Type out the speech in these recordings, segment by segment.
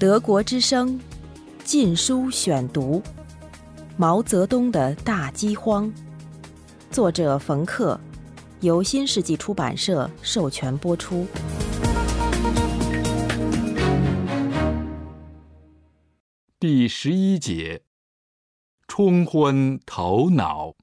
德国之声《禁书选读》：毛泽东的大饥荒，作者冯克，由新世纪出版社授权播出。第十一节：冲昏头脑。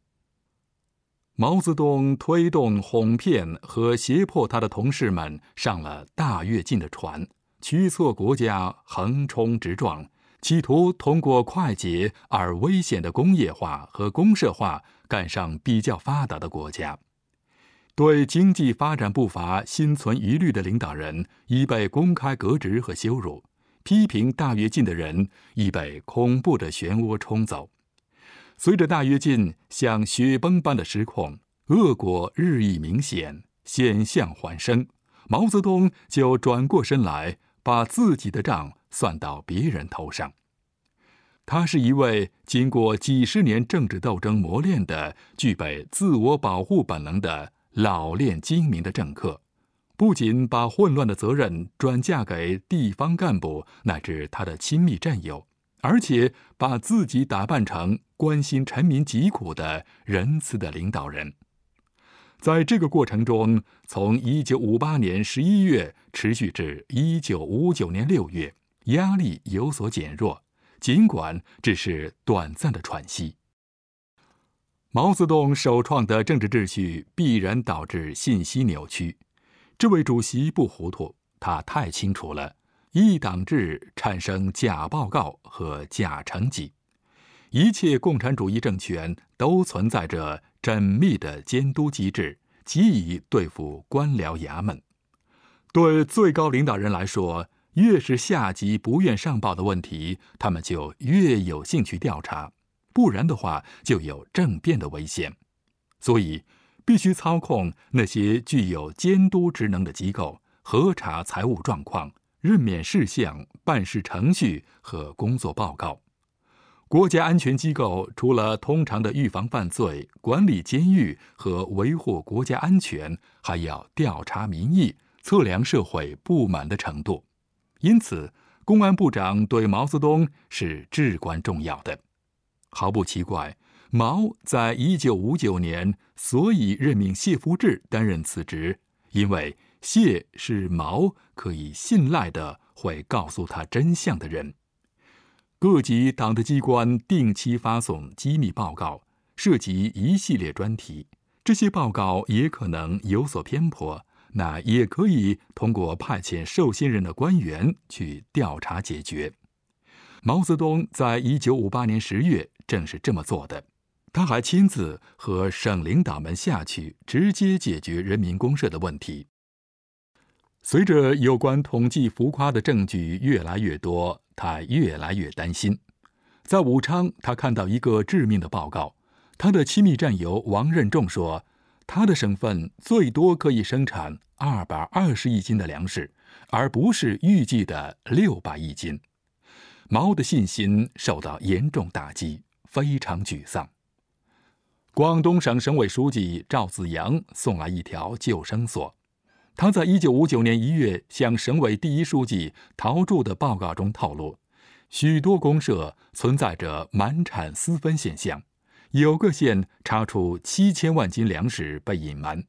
毛泽东推动哄骗和胁迫他的同事们上了大跃进的船。驱策国家横冲直撞，企图通过快捷而危险的工业化和公社化赶上比较发达的国家。对经济发展步伐心存疑虑的领导人已被公开革职和羞辱，批评大跃进的人已被恐怖的漩涡冲走。随着大跃进像雪崩般的失控，恶果日益明显，险象环生，毛泽东就转过身来。把自己的账算到别人头上。他是一位经过几十年政治斗争磨练的、具备自我保护本能的老练精明的政客，不仅把混乱的责任转嫁给地方干部乃至他的亲密战友，而且把自己打扮成关心臣民疾苦的仁慈的领导人。在这个过程中，从一九五八年十一月持续至一九五九年六月，压力有所减弱，尽管只是短暂的喘息。毛泽东首创的政治秩序必然导致信息扭曲。这位主席不糊涂，他太清楚了：一党制产生假报告和假成绩，一切共产主义政权都存在着。缜密的监督机制，极以对付官僚衙门。对最高领导人来说，越是下级不愿上报的问题，他们就越有兴趣调查，不然的话就有政变的危险。所以，必须操控那些具有监督职能的机构，核查财务状况、任免事项、办事程序和工作报告。国家安全机构除了通常的预防犯罪、管理监狱和维护国家安全，还要调查民意、测量社会不满的程度。因此，公安部长对毛泽东是至关重要的。毫不奇怪，毛在一九五九年所以任命谢福治担任此职，因为谢是毛可以信赖的，会告诉他真相的人。各级党的机关定期发送机密报告，涉及一系列专题。这些报告也可能有所偏颇，那也可以通过派遣受信任的官员去调查解决。毛泽东在一九五八年十月正是这么做的。他还亲自和省领导们下去，直接解决人民公社的问题。随着有关统计浮夸的证据越来越多。他越来越担心，在武昌，他看到一个致命的报告。他的亲密战友王任重说，他的省份最多可以生产二百二十亿斤的粮食，而不是预计的六百亿斤。毛的信心受到严重打击，非常沮丧。广东省省委书记赵子阳送来一条救生索。他在一九五九年一月向省委第一书记陶铸的报告中透露，许多公社存在着满产私分现象，有个县查出七千万斤粮食被隐瞒。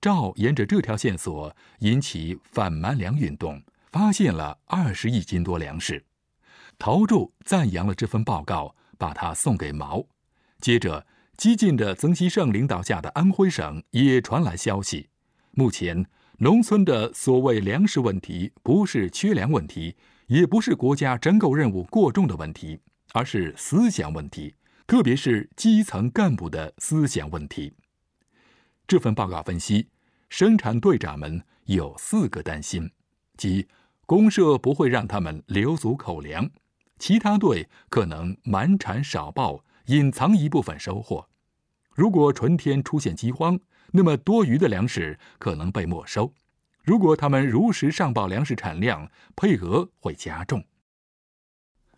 赵沿着这条线索引起反瞒粮运动，发现了二十亿斤多粮食。陶铸赞扬了这份报告，把它送给毛。接着，激进的曾希圣领导下的安徽省也传来消息。目前，农村的所谓粮食问题，不是缺粮问题，也不是国家征购任务过重的问题，而是思想问题，特别是基层干部的思想问题。这份报告分析，生产队长们有四个担心：即公社不会让他们留足口粮，其他队可能满产少报，隐藏一部分收获。如果春天出现饥荒，那么多余的粮食可能被没收。如果他们如实上报粮食产量，配额会加重。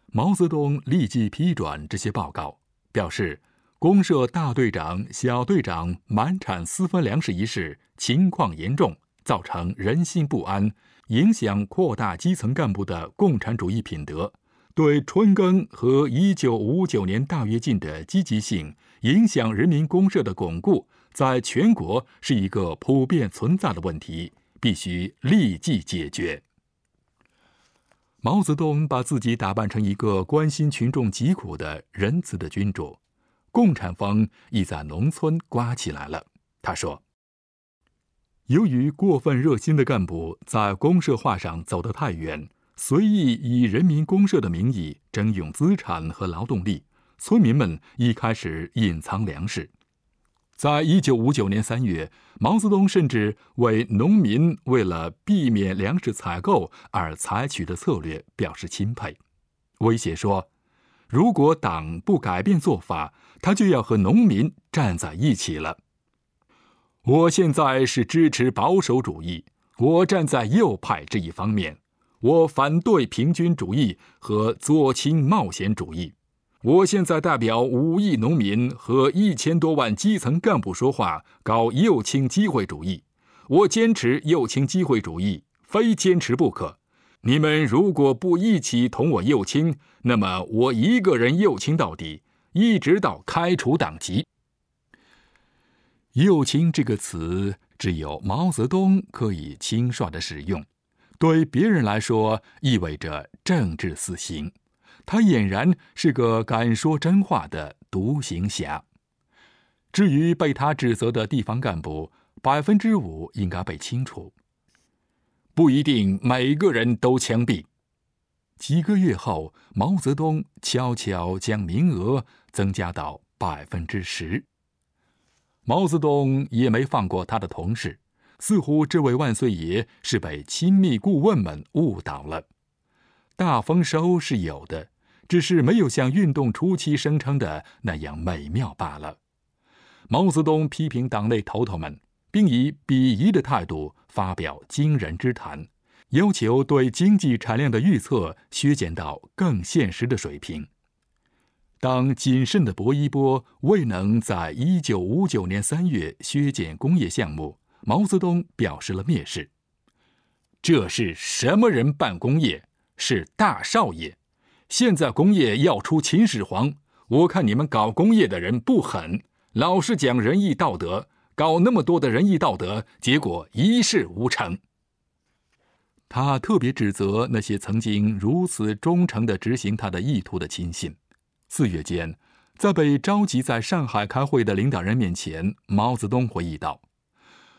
毛泽东立即批转这些报告，表示公社大队长、小队长满产私分粮食一事情况严重，造成人心不安，影响扩大基层干部的共产主义品德，对春耕和一九五九年大跃进的积极性影响人民公社的巩固，在全国是一个普遍存在的问题，必须立即解决。毛泽东把自己打扮成一个关心群众疾苦的仁慈的君主，共产风亦在农村刮起来了。他说。由于过分热心的干部在公社化上走得太远，随意以人民公社的名义征用资产和劳动力，村民们已开始隐藏粮食。在一九五九年三月，毛泽东甚至为农民为了避免粮食采购而采取的策略表示钦佩，威胁说：“如果党不改变做法，他就要和农民站在一起了。”我现在是支持保守主义，我站在右派这一方面，我反对平均主义和左倾冒险主义。我现在代表五亿农民和一千多万基层干部说话，搞右倾机会主义。我坚持右倾机会主义，非坚持不可。你们如果不一起同我右倾，那么我一个人右倾到底，一直到开除党籍。右倾这个词只有毛泽东可以轻率的使用，对别人来说意味着政治死刑。他俨然是个敢说真话的独行侠。至于被他指责的地方干部，百分之五应该被清除，不一定每个人都枪毙。几个月后，毛泽东悄悄将名额增加到百分之十。毛泽东也没放过他的同事，似乎这位万岁爷是被亲密顾问们误导了。大丰收是有的，只是没有像运动初期声称的那样美妙罢了。毛泽东批评党内头头们，并以鄙夷的态度发表惊人之谈，要求对经济产量的预测削减到更现实的水平。当谨慎的薄一波未能在一九五九年三月削减工业项目，毛泽东表示了蔑视。这是什么人办工业？是大少爷。现在工业要出秦始皇，我看你们搞工业的人不狠，老是讲仁义道德，搞那么多的仁义道德，结果一事无成。他特别指责那些曾经如此忠诚的执行他的意图的亲信。四月间，在被召集在上海开会的领导人面前，毛泽东回忆道：“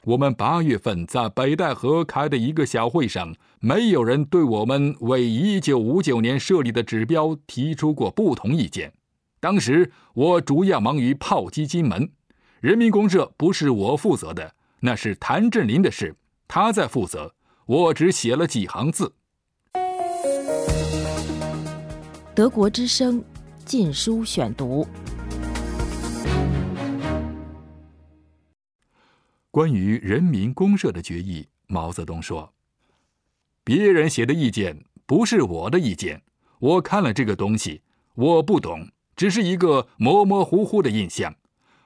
我们八月份在北戴河开的一个小会上，没有人对我们为一九五九年设立的指标提出过不同意见。当时我主要忙于炮击金门，人民公社不是我负责的，那是谭震林的事，他在负责，我只写了几行字。”德国之声。禁书选读。关于人民公社的决议，毛泽东说：“别人写的意见不是我的意见，我看了这个东西，我不懂，只是一个模模糊糊的印象。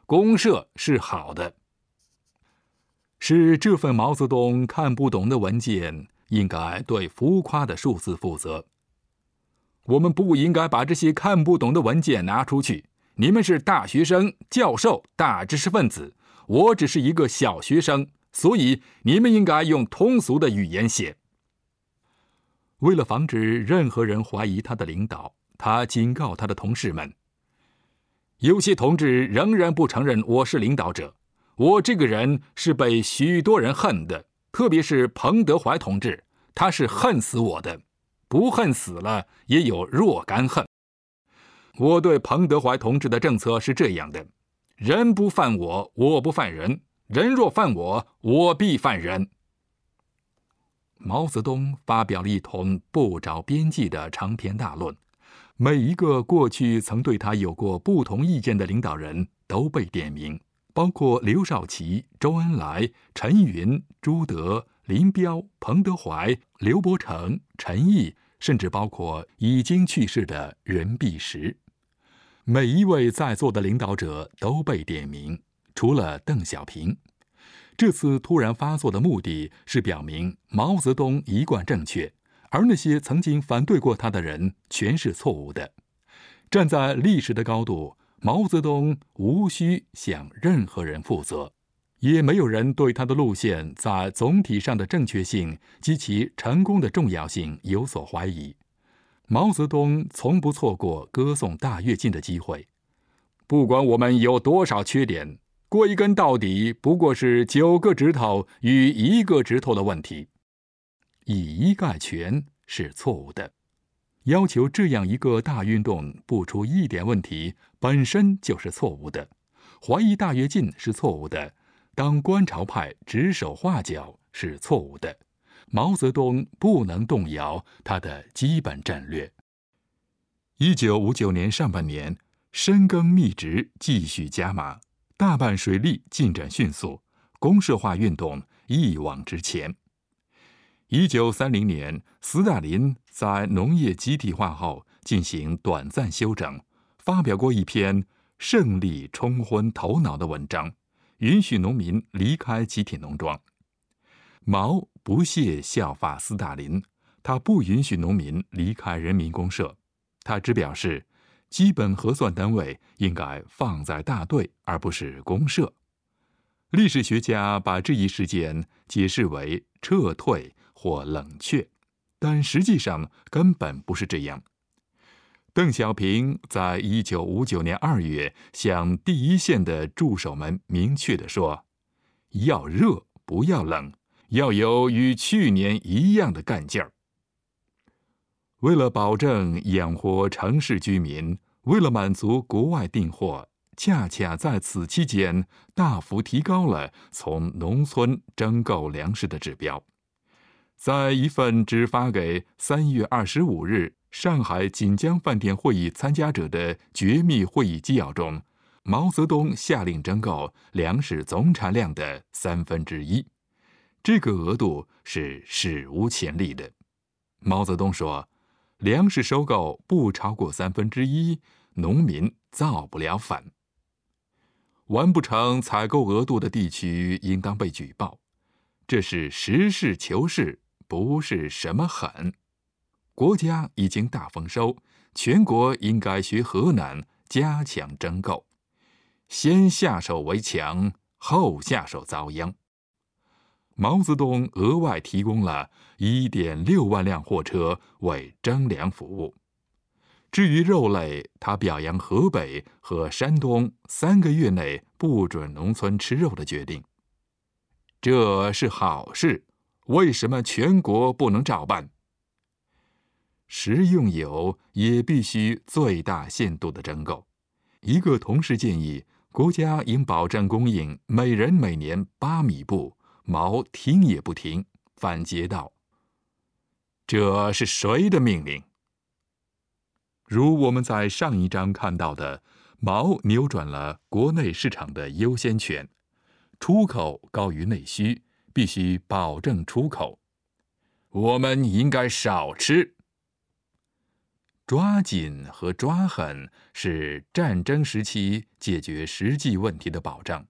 公社是好的，是这份毛泽东看不懂的文件，应该对浮夸的数字负责。”我们不应该把这些看不懂的文件拿出去。你们是大学生、教授、大知识分子，我只是一个小学生，所以你们应该用通俗的语言写。为了防止任何人怀疑他的领导，他警告他的同事们：有些同志仍然不承认我是领导者。我这个人是被许多人恨的，特别是彭德怀同志，他是恨死我的。不恨死了，也有若干恨。我对彭德怀同志的政策是这样的：人不犯我，我不犯人；人若犯我，我必犯人。毛泽东发表了一通不着边际的长篇大论，每一个过去曾对他有过不同意见的领导人都被点名，包括刘少奇、周恩来、陈云、朱德。林彪、彭德怀、刘伯承、陈毅，甚至包括已经去世的任弼时，每一位在座的领导者都被点名，除了邓小平。这次突然发作的目的是表明毛泽东一贯正确，而那些曾经反对过他的人全是错误的。站在历史的高度，毛泽东无需向任何人负责，也没有人对他的路线在总体上的正确性及其成功的重要性有所怀疑。毛泽东从不错过歌颂大跃进的机会，不管我们有多少缺点。归根到底，不过是九个指头与一个指头的问题。以一概全是错误的。要求这样一个大运动不出一点问题，本身就是错误的。怀疑大跃进是错误的。当观潮派指手画脚是错误的。毛泽东不能动摇他的基本战略。一九五九年上半年，深耕密植，继续加码。大半水利进展迅速，公社化运动一往直前。一九三零年，斯大林在农业集体化后进行短暂休整，发表过一篇《胜利冲昏头脑》的文章，允许农民离开集体农庄。毛不屑效法斯大林，他不允许农民离开人民公社，他只表示。基本核算单位应该放在大队，而不是公社。历史学家把这一事件解释为撤退或冷却，但实际上根本不是这样。邓小平在一九五九年二月向第一线的助手们明确的说：“要热，不要冷，要有与去年一样的干劲儿。”为了保证养活城市居民。为了满足国外订货，恰恰在此期间大幅提高了从农村征购粮食的指标。在一份只发给三月二十五日上海锦江饭店会议参加者的绝密会议纪要中，毛泽东下令征购粮食总产量的三分之一，这个额度是史无前例的。毛泽东说。粮食收购不超过三分之一，农民造不了反。完不成采购额度的地区应当被举报，这是实事求是，不是什么狠。国家已经大丰收，全国应该学河南加强征购，先下手为强，后下手遭殃。毛泽东额外提供了1.6万辆货车为征粮服务。至于肉类，他表扬河北和山东三个月内不准农村吃肉的决定，这是好事。为什么全国不能照办？食用油也必须最大限度的征购。一个同事建议，国家应保证供应每人每年八米布。毛听也不听，反诘道：“这是谁的命令？”如我们在上一章看到的，毛扭转了国内市场的优先权，出口高于内需，必须保证出口。我们应该少吃。抓紧和抓狠是战争时期解决实际问题的保障。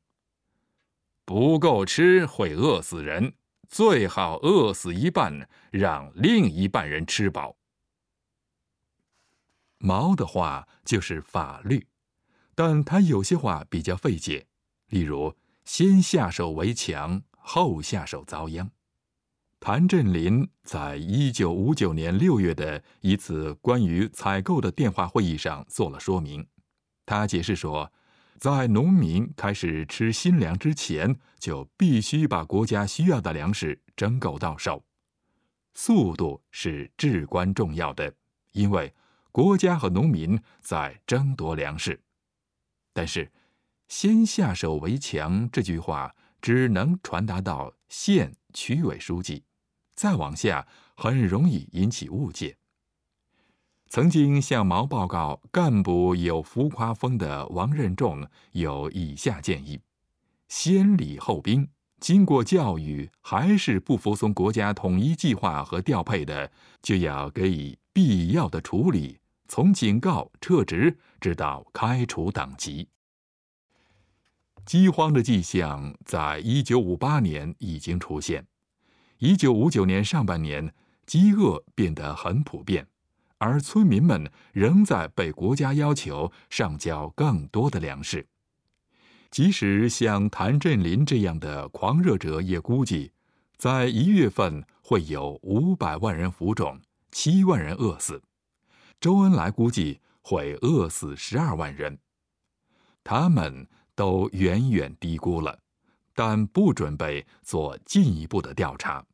不够吃会饿死人，最好饿死一半，让另一半人吃饱。毛的话就是法律，但他有些话比较费解，例如“先下手为强，后下手遭殃”。谭震林在一九五九年六月的一次关于采购的电话会议上做了说明，他解释说。在农民开始吃新粮之前，就必须把国家需要的粮食征购到手。速度是至关重要的，因为国家和农民在争夺粮食。但是，“先下手为强”这句话只能传达到县区委书记，再往下很容易引起误解。曾经向毛报告干部有浮夸风的王任重有以下建议：先礼后兵，经过教育还是不服从国家统一计划和调配的，就要给予必要的处理，从警告、撤职直到开除党籍。饥荒的迹象在一九五八年已经出现，一九五九年上半年，饥饿变得很普遍，而村民们仍在被国家要求上交更多的粮食。即使像谭震林这样的狂热者也估计，在一月份会有五百万人浮肿，七万人饿死。周恩来估计会饿死十二万人。他们。都远远低估了，但不准备做进一步的调查。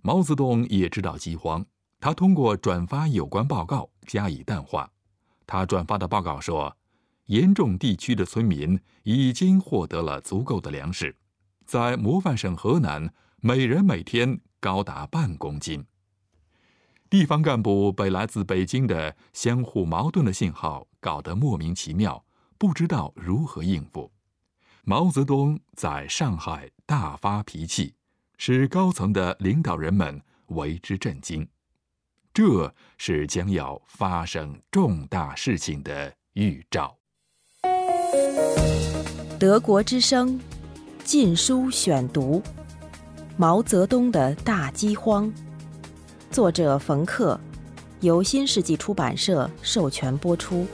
毛泽东也知道饥荒，他通过转发有关报告加以淡化。他转发的报告说，严重地区的村民已经获得了足够的粮食，在模范省河南，每人每天高达半公斤。地方干部被来自北京的相互矛盾的信号搞得莫名其妙。不知道如何应付，毛泽东在上海大发脾气，使高层的领导人们为之震惊。这是将要发生重大事情的预兆。德国之声《禁书选读》：毛泽东的大饥荒，作者冯克，由新世纪出版社授权播出。